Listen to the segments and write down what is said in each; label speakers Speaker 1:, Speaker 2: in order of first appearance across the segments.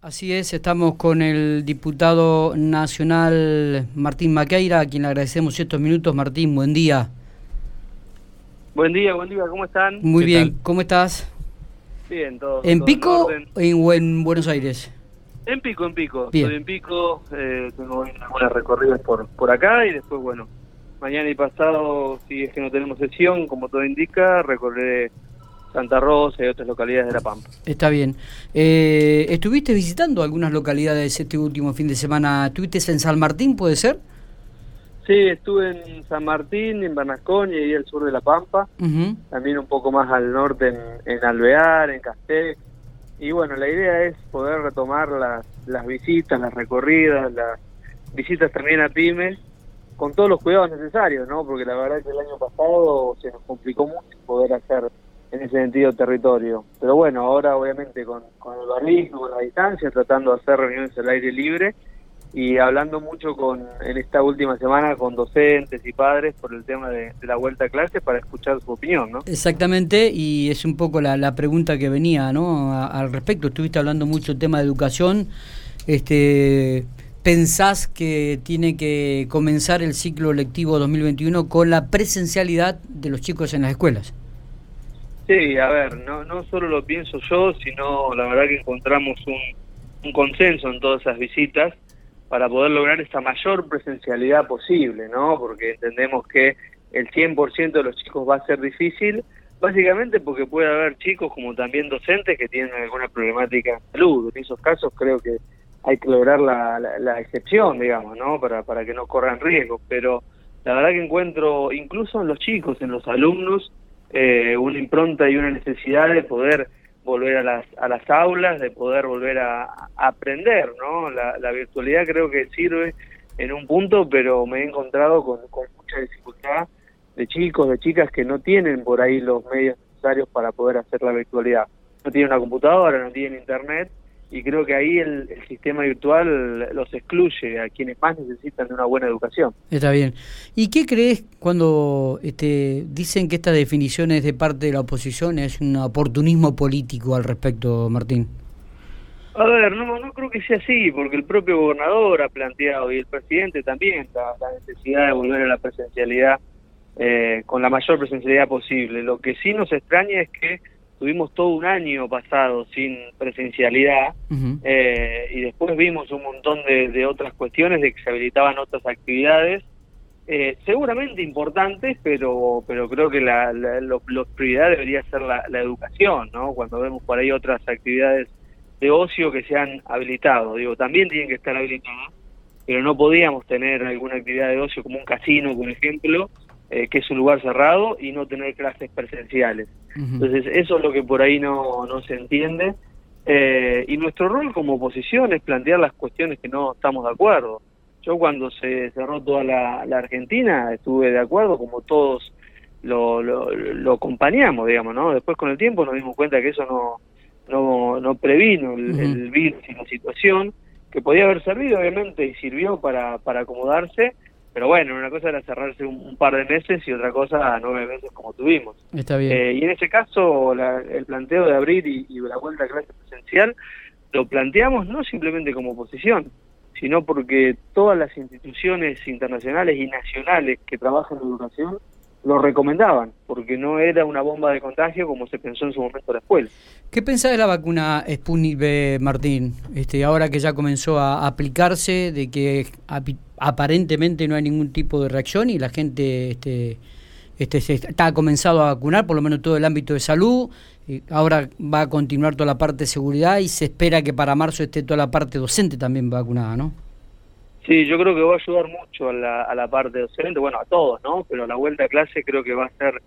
Speaker 1: Así es, estamos con el diputado nacional Martín Maqueira, a quien le agradecemos estos minutos. Martín, buen día.
Speaker 2: Buen día, buen día, ¿cómo están?
Speaker 1: Muy bien, ¿cómo estás?
Speaker 2: Bien, todo.
Speaker 1: ¿En
Speaker 2: todo
Speaker 1: Pico
Speaker 2: orden.
Speaker 1: o en Buenos Aires?
Speaker 2: En Pico, en Pico.
Speaker 1: Bien.
Speaker 2: Estoy en Pico, eh, tengo algunas recorridas por, por acá y después, bueno, mañana y pasado, si es que no tenemos sesión, como todo indica, recorreré Santa Rosa y otras localidades de La Pampa.
Speaker 1: Está bien. Eh, ¿Estuviste visitando algunas localidades este último fin de semana? ¿Estuviste en San Martín, puede ser?
Speaker 2: Sí, estuve en San Martín, en Bernasconi y al sur de La Pampa,
Speaker 1: Ujú.
Speaker 2: también un poco más al norte en, en Alvear, en Castex. Y bueno, la idea es poder retomar las, las visitas, las recorridas, las visitas también a pymes, con todos los cuidados necesarios, ¿no? Porque la verdad que el año pasado se nos complicó mucho poder hacer en ese sentido territorio. Pero bueno, ahora obviamente con, el barrijo, con la distancia, tratando de hacer reuniones al aire libre y hablando mucho con en esta última semana con docentes y padres por el tema de, la vuelta a clase para escuchar su opinión, ¿no?
Speaker 1: Exactamente, y es un poco la, la pregunta que venía ¿no? Al respecto. Estuviste hablando mucho del tema de educación. Este, ¿Pensás que tiene que comenzar el ciclo lectivo 2021 con la presencialidad de los chicos en las escuelas?
Speaker 2: Sí, a ver, no, no solo lo pienso yo, sino la verdad que encontramos un, consenso en todas esas visitas para poder lograr esta mayor presencialidad posible, ¿no? Porque entendemos que el 100% de los chicos va a ser difícil, básicamente porque puede haber chicos como también docentes que tienen alguna problemática de salud. En esos casos creo que hay que lograr la, la, la excepción, digamos, ¿no? Para, para que no corran riesgos, pero la verdad que encuentro, incluso en los chicos, en los alumnos, eh, una impronta y una necesidad de poder volver a las, a las aulas, de poder volver a, aprender, ¿no? La, virtualidad creo que sirve en un punto, pero me he encontrado con, con mucha dificultad de chicos, de chicas que no tienen por ahí los medios necesarios para poder hacer la virtualidad. No tienen una computadora, no tienen internet, y creo que ahí el, el sistema virtual los excluye a quienes más necesitan de una buena educación.
Speaker 1: Está bien. ¿Y qué crees cuando este, dicen que estas definiciones de parte de la oposición es un oportunismo político al respecto, Martín?
Speaker 2: A ver, no, no creo que sea así, porque el propio gobernador ha planteado y el presidente también la, la necesidad de volver a la presencialidad eh, con la mayor presencialidad posible. Lo que sí nos extraña es que tuvimos todo un año pasado sin presencialidad eh, y después vimos un montón de, de otras cuestiones de que se habilitaban otras actividades eh, seguramente importantes pero pero creo que la, la lo, prioridad debería ser la, la educación no cuando vemos por ahí otras actividades de ocio que se han habilitado. Digo también tienen que estar habilitadas pero no podíamos tener alguna actividad de ocio como un casino por ejemplo eh, que es un lugar cerrado y no tener clases presenciales Entonces eso es lo que por ahí no, no se entiende. Eh, y nuestro rol como oposición es plantear las cuestiones que no estamos de acuerdo. Yo cuando se cerró toda la, la Argentina estuve de acuerdo, como todos lo, lo, lo acompañamos, digamos, ¿no? Después con el tiempo nos dimos cuenta que eso no, no, no previno el, el virus y la situación, que podía haber servido obviamente y sirvió para, para acomodarse, pero bueno, una cosa era cerrarse un, un par de meses y otra cosa nueve meses como tuvimos.
Speaker 1: Está bien.
Speaker 2: Eh, y en ese caso, la- el planteo de abrir y, y la vuelta a clase presencial lo planteamos no simplemente como oposición, sino porque todas las instituciones internacionales y nacionales que trabajan en educación lo recomendaban, porque no era una bomba de contagio como se pensó en su momento la escuela.
Speaker 1: ¿Qué pensás de la vacuna Sputnik V, Martín? Este, ahora que ya comenzó a aplicarse, de que aparentemente no hay ningún tipo de reacción y la gente este, este, se está comenzado a vacunar, por lo menos todo el ámbito de salud. y ahora va a continuar toda la parte de seguridad y se espera que para marzo esté toda la parte docente también vacunada, ¿no?
Speaker 2: Sí, yo creo que va a ayudar mucho a la, a la parte docente, bueno, a todos, ¿no? Pero la vuelta a clase creo que va a ser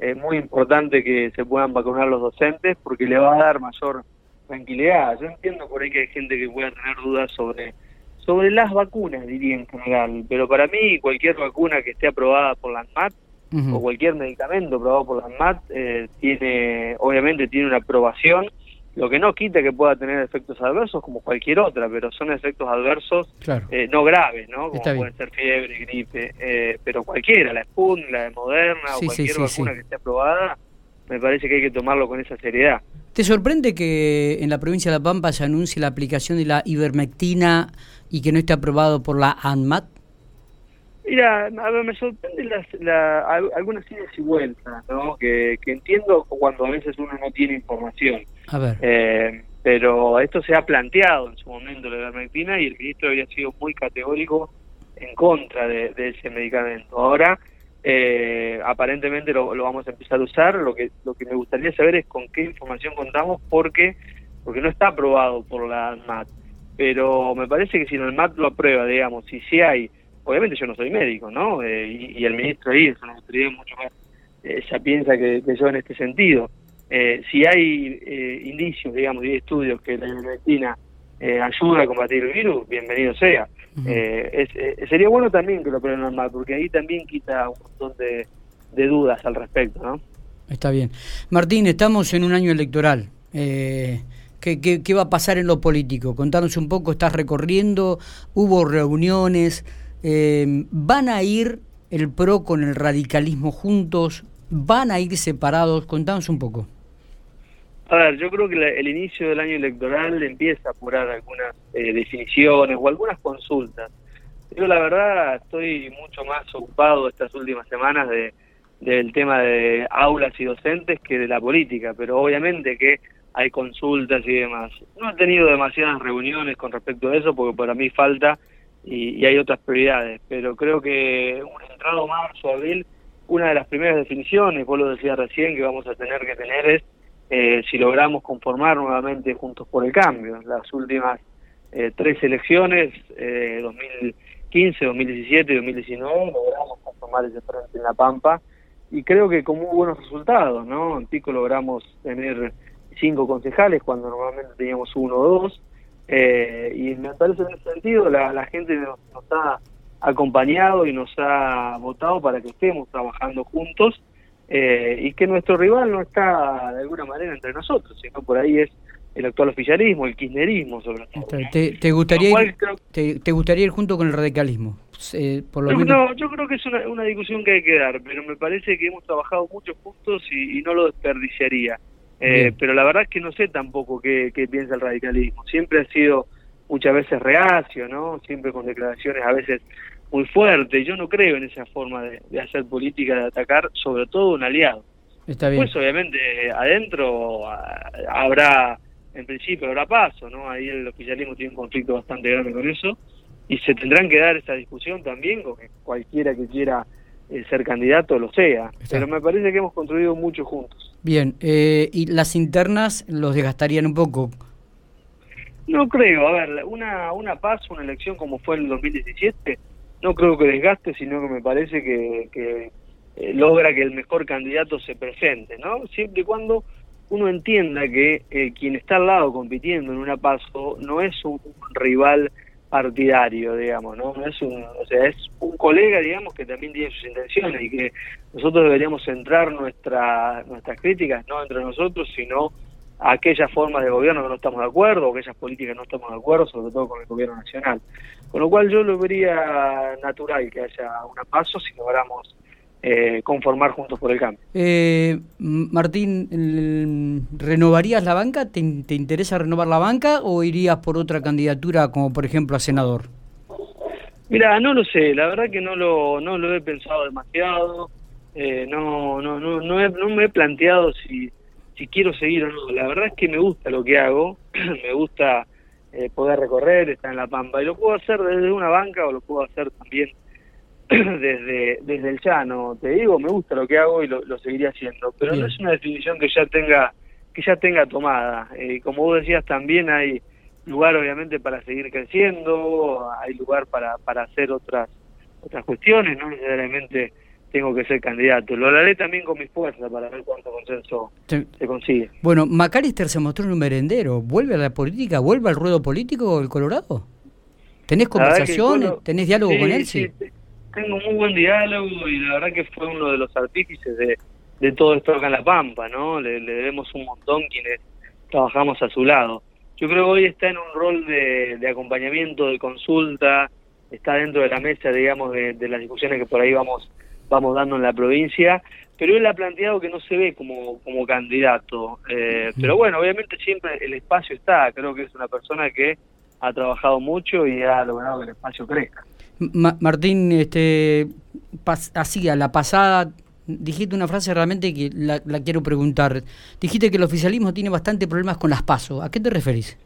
Speaker 2: eh, muy importante que se puedan vacunar los docentes porque le va a dar mayor tranquilidad. Yo entiendo por ahí que hay gente que pueda tener dudas sobre sobre las vacunas, diría en general, pero para mí cualquier vacuna que esté aprobada por la ANMAT o cualquier medicamento aprobado por la ANMAT eh, tiene, obviamente tiene una aprobación, lo que no quita que pueda tener efectos adversos como cualquier otra, pero son efectos adversos
Speaker 1: Claro.
Speaker 2: eh, no graves, ¿no? Como pueden ser fiebre, gripe, eh, pero cualquiera, la Sputnik, la de Moderna
Speaker 1: Sí,
Speaker 2: o cualquier
Speaker 1: sí,
Speaker 2: vacuna que esté aprobada, me parece que hay que tomarlo con esa seriedad.
Speaker 1: ¿Te sorprende que en la provincia de La Pampa se anuncie la aplicación de la ivermectina y que no esté aprobado por la ANMAT?
Speaker 2: Mira, a ver, me sorprende las, algunas ideas y vueltas, ¿no? Que, entiendo cuando a veces uno no tiene información. Eh, pero esto se ha planteado en su momento la ivermectina y el ministro había sido muy categórico en contra de, ese medicamento. Ahora, eh, aparentemente lo, vamos a empezar a usar. Lo que lo que me gustaría saber es con qué información contamos, porque porque no está aprobado por la ANMAT. Pero me parece que si el MAT lo aprueba, digamos, y si hay obviamente yo no soy médico, ¿no? Eh, y, el ministro ahí es una autoridad mucho más, eh, ya piensa que, yo en este sentido. Eh, si hay indicios, digamos, y estudios que la ivermectina ayuda a combatir el virus, bienvenido sea. sería bueno también que lo prueben normal, porque ahí también quita un montón de, dudas al respecto, ¿no?
Speaker 1: Está bien. Martín, estamos en un año electoral. ¿qué, qué, va a pasar en lo político? Contanos un poco, estás recorriendo, hubo reuniones, eh, ¿Van a ir el PRO con el radicalismo juntos? ¿Van a ir separados? Contanos un poco.
Speaker 2: A ver, yo creo que el inicio del año electoral empieza a apurar algunas eh, definiciones o algunas consultas. Yo la verdad estoy mucho más ocupado estas últimas semanas de, del tema de aulas y docentes que de la política, pero obviamente que hay consultas y demás. No he tenido demasiadas reuniones con respecto a eso porque para mí falta y, hay otras prioridades, pero creo que un entrado marzo, abril, una de las primeras definiciones, vos lo decías recién, que vamos a tener que tener es eh, si logramos conformar nuevamente Juntos por el Cambio. Las últimas eh, tres elecciones, eh, 2015, 2017 y 2019, logramos conformar ese frente en La Pampa y creo que con muy buenos resultados, ¿no? En Pico logramos tener cinco concejales cuando normalmente teníamos uno o dos, eh, y me parece en ese sentido la, la gente nos, ha acompañado y nos ha votado para que estemos trabajando juntos eh, y que nuestro rival no está de alguna manera entre nosotros, sino por ahí es el actual oficialismo, el kirchnerismo sobre todo.
Speaker 1: ¿Te, gustaría, ir, te, gustaría ir junto con el radicalismo?
Speaker 2: Eh, por lo no, yo creo que es una, una, discusión que hay que dar, pero me parece que hemos trabajado mucho juntos y no lo desperdiciaría. Eh, pero la verdad es que no sé tampoco qué, piensa el radicalismo. Siempre ha sido muchas veces reacio, ¿no? Siempre con declaraciones a veces muy fuertes. Yo no creo en esa forma de, hacer política, de atacar, sobre todo un aliado.
Speaker 1: Está bien.
Speaker 2: Pues obviamente adentro habrá, en principio habrá paso, ¿no? Ahí el oficialismo tiene un conflicto bastante grande con eso y se tendrán que dar esa discusión también con que cualquiera que quiera eh, ser candidato lo sea. Pero me parece que hemos construido mucho juntos.
Speaker 1: Bien, eh, ¿y las internas los desgastarían un poco?
Speaker 2: No creo, a ver, una, una paz, una elección como fue en el 2017, no creo que desgaste, sino que me parece que, que eh, logra que el mejor candidato se presente, ¿no? Siempre y cuando uno entienda que eh, quien está al lado compitiendo en una paso no es un, rival partidario, digamos, ¿no? es un, o sea, es un colega, digamos, que también tiene sus intenciones y que nosotros deberíamos centrar nuestra, nuestras críticas no entre nosotros, sino a aquellas formas de gobierno que no estamos de acuerdo, o aquellas políticas que no estamos de acuerdo, sobre todo con el gobierno nacional. Con lo cual yo lo vería natural que haya una paso si logramos eh, conformar juntos por el cambio.
Speaker 1: Eh, Martín, ¿renovarías la banca? ¿Te, interesa renovar la banca o irías por otra candidatura como por ejemplo a senador?
Speaker 2: Mira, no lo sé, la verdad que no lo, no lo he pensado demasiado, eh, no, no, no, no, no me he planteado si, si quiero seguir o no. La verdad es que me gusta lo que hago, me gusta eh, poder recorrer, estar en la pampa, y lo puedo hacer desde una banca o lo puedo hacer también desde, desde el llano. Te digo, me gusta lo que hago y lo, seguiría haciendo, pero no es una definición que ya tenga que ya tenga tomada. Eh, como vos decías, también hay lugar obviamente para seguir creciendo, hay lugar para, para hacer otras otras cuestiones, no necesariamente tengo que ser candidato. Lo haré también con mi fuerza para ver cuánto consenso se consigue.
Speaker 1: Bueno, Macalister se mostró en un merendero. ¿Vuelve a la política? ¿Vuelve al ruedo político el Colorado? ¿Tenés conversaciones? ¿Tenés diálogo con él?
Speaker 2: Sí, tengo muy buen diálogo y la verdad que fue uno de los artífices de, de todo esto acá en La Pampa, ¿no? Le, debemos un montón quienes trabajamos a su lado. Yo creo que hoy está en un rol de, de acompañamiento, de consulta, está dentro de la mesa, digamos, de, las discusiones que por ahí vamos, vamos dando en la provincia, pero él ha planteado que no se ve como, como candidato. Eh, pero bueno, obviamente siempre el espacio está, creo que es una persona que ha trabajado mucho y ha logrado que el espacio crezca.
Speaker 1: Martín, este, así a la pasada dijiste una frase realmente que la, quiero preguntar. Dijiste que el oficialismo tiene bastante problemas con las pasos. ¿A qué te referís?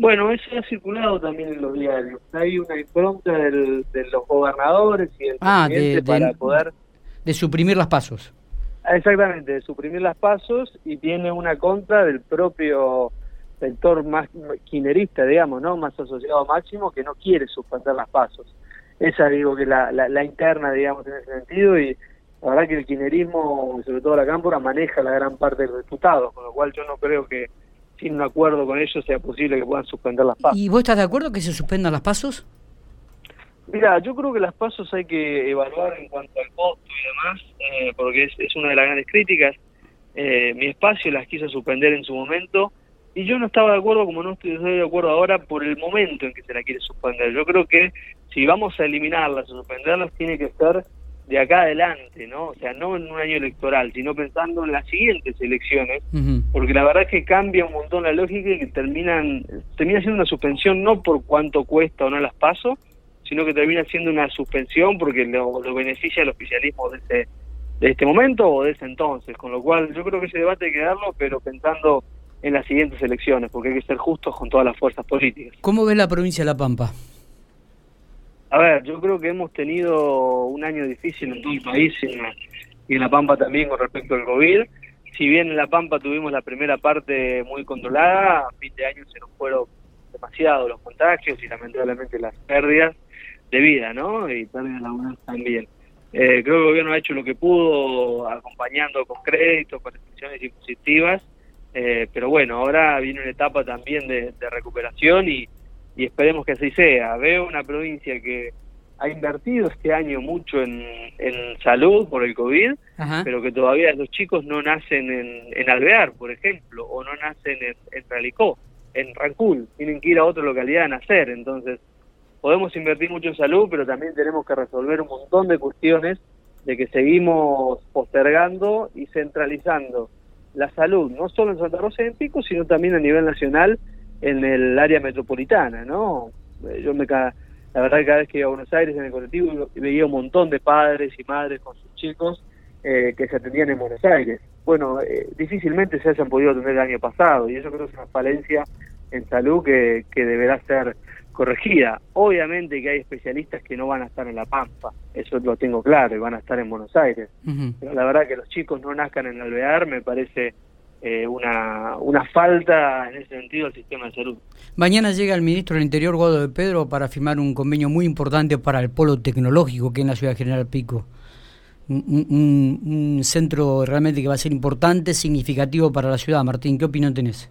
Speaker 2: Bueno, eso ha circulado también en los diarios. Hay una impronta de los gobernadores y el
Speaker 1: ah, de, para poder... De suprimir las pasos.
Speaker 2: Ah, exactamente, de suprimir las pasos y tiene una contra del propio sector más quinerista, digamos, ¿no? Más asociado a Máximo, que no quiere suspender las pasos. Esa digo que la, la, interna, digamos, en ese sentido y la verdad que el quinerismo, sobre todo la cámpora, maneja la gran parte de los diputados, con lo cual yo no creo que sin un acuerdo con ellos sea posible que puedan suspender las pasos.
Speaker 1: ¿Y vos estás de acuerdo que se suspendan las pasos?
Speaker 2: Mira, yo creo que las pasos hay que evaluar en cuanto al costo y demás, eh, porque es, es, una de las grandes críticas. Eh, mi espacio las quiso suspender en su momento y yo no estaba de acuerdo, como no estoy de acuerdo ahora, por el momento en que se la quiere suspender. Yo creo que si vamos a eliminarlas o suspenderlas, tiene que ser de acá adelante, ¿no? O sea, no en un año electoral, sino pensando en las siguientes elecciones, porque la verdad es que cambia un montón la lógica y que terminan, termina siendo una suspensión no por cuánto cuesta o no las paso, sino que termina siendo una suspensión porque lo, beneficia el oficialismo de, ese, de este momento o de ese entonces, con lo cual yo creo que ese debate hay que darlo, pero pensando en las siguientes elecciones, porque hay que ser justos con todas las fuerzas políticas.
Speaker 1: ¿Cómo ves la provincia de La Pampa?
Speaker 2: A ver, yo creo que hemos tenido un año difícil en todo el país y en La Pampa también con respecto al COVID. Si bien en La Pampa tuvimos la primera parte muy controlada, a fin de año se nos fueron demasiado los contagios y lamentablemente las pérdidas de vida, ¿no? Y pérdidas laborales también. Eh, creo que el gobierno ha hecho lo que pudo, acompañando con créditos, con restricciones impositivas, eh, pero bueno, ahora viene una etapa también de, recuperación y, esperemos que así sea. Veo una provincia que ha invertido este año mucho en, salud por el COVID, pero que todavía los chicos no nacen en, Alvear, por ejemplo, o no nacen en, en Ralicó, en Rancul, tienen que ir a otra localidad a nacer. Entonces, podemos invertir mucho en salud, pero también tenemos que resolver un montón de cuestiones de que seguimos postergando y centralizando la salud, no solo en Santa Rosa y en Pico, sino también a nivel nacional en el área metropolitana, ¿no? Eh, yo me la verdad que cada vez que iba a Buenos Aires en el colectivo veía un montón de padres y madres con sus chicos eh, que se atendían en Buenos Aires. Bueno, eh, difícilmente se hayan podido atender el año pasado y eso creo que es una falencia en salud que, que deberá ser corregida. Obviamente que hay especialistas que no van a estar en La Pampa, eso lo tengo claro, y van a estar en Buenos Aires. Pero la verdad que los chicos no nazcan en Alvear me parece eh, una, una falta en ese sentido al sistema de salud.
Speaker 1: Mañana llega el ministro del Interior, Guado de Pedro, para firmar un convenio muy importante para el polo tecnológico que es en la ciudad de General Pico. Un, un centro realmente que va a ser importante, significativo para la ciudad. Martín, ¿qué opinión tenés?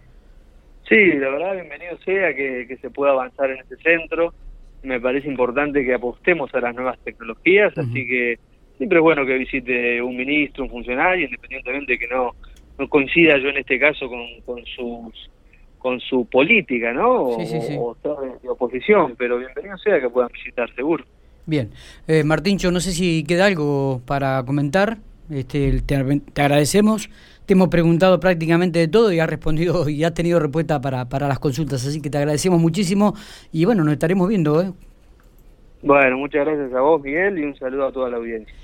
Speaker 2: Sí, la verdad, bienvenido sea que, se pueda avanzar en este centro. Me parece importante que apostemos a las nuevas tecnologías, así que siempre es bueno que visite un ministro, un funcionario, independientemente de que no, no coincida yo en este caso con, con sus con su política, ¿no? Sí, sí, sí. O, de oposición, pero bienvenido sea que puedan visitar, seguro.
Speaker 1: Bien. Eh, Martín, yo no sé si queda algo para comentar. Este, te, agradecemos. Te hemos preguntado prácticamente de todo y has respondido y has tenido respuesta para, para las consultas. Así que te agradecemos muchísimo y bueno, nos estaremos viendo. ¿eh?
Speaker 2: Bueno, muchas gracias a vos, Miguel, y un saludo a toda la audiencia.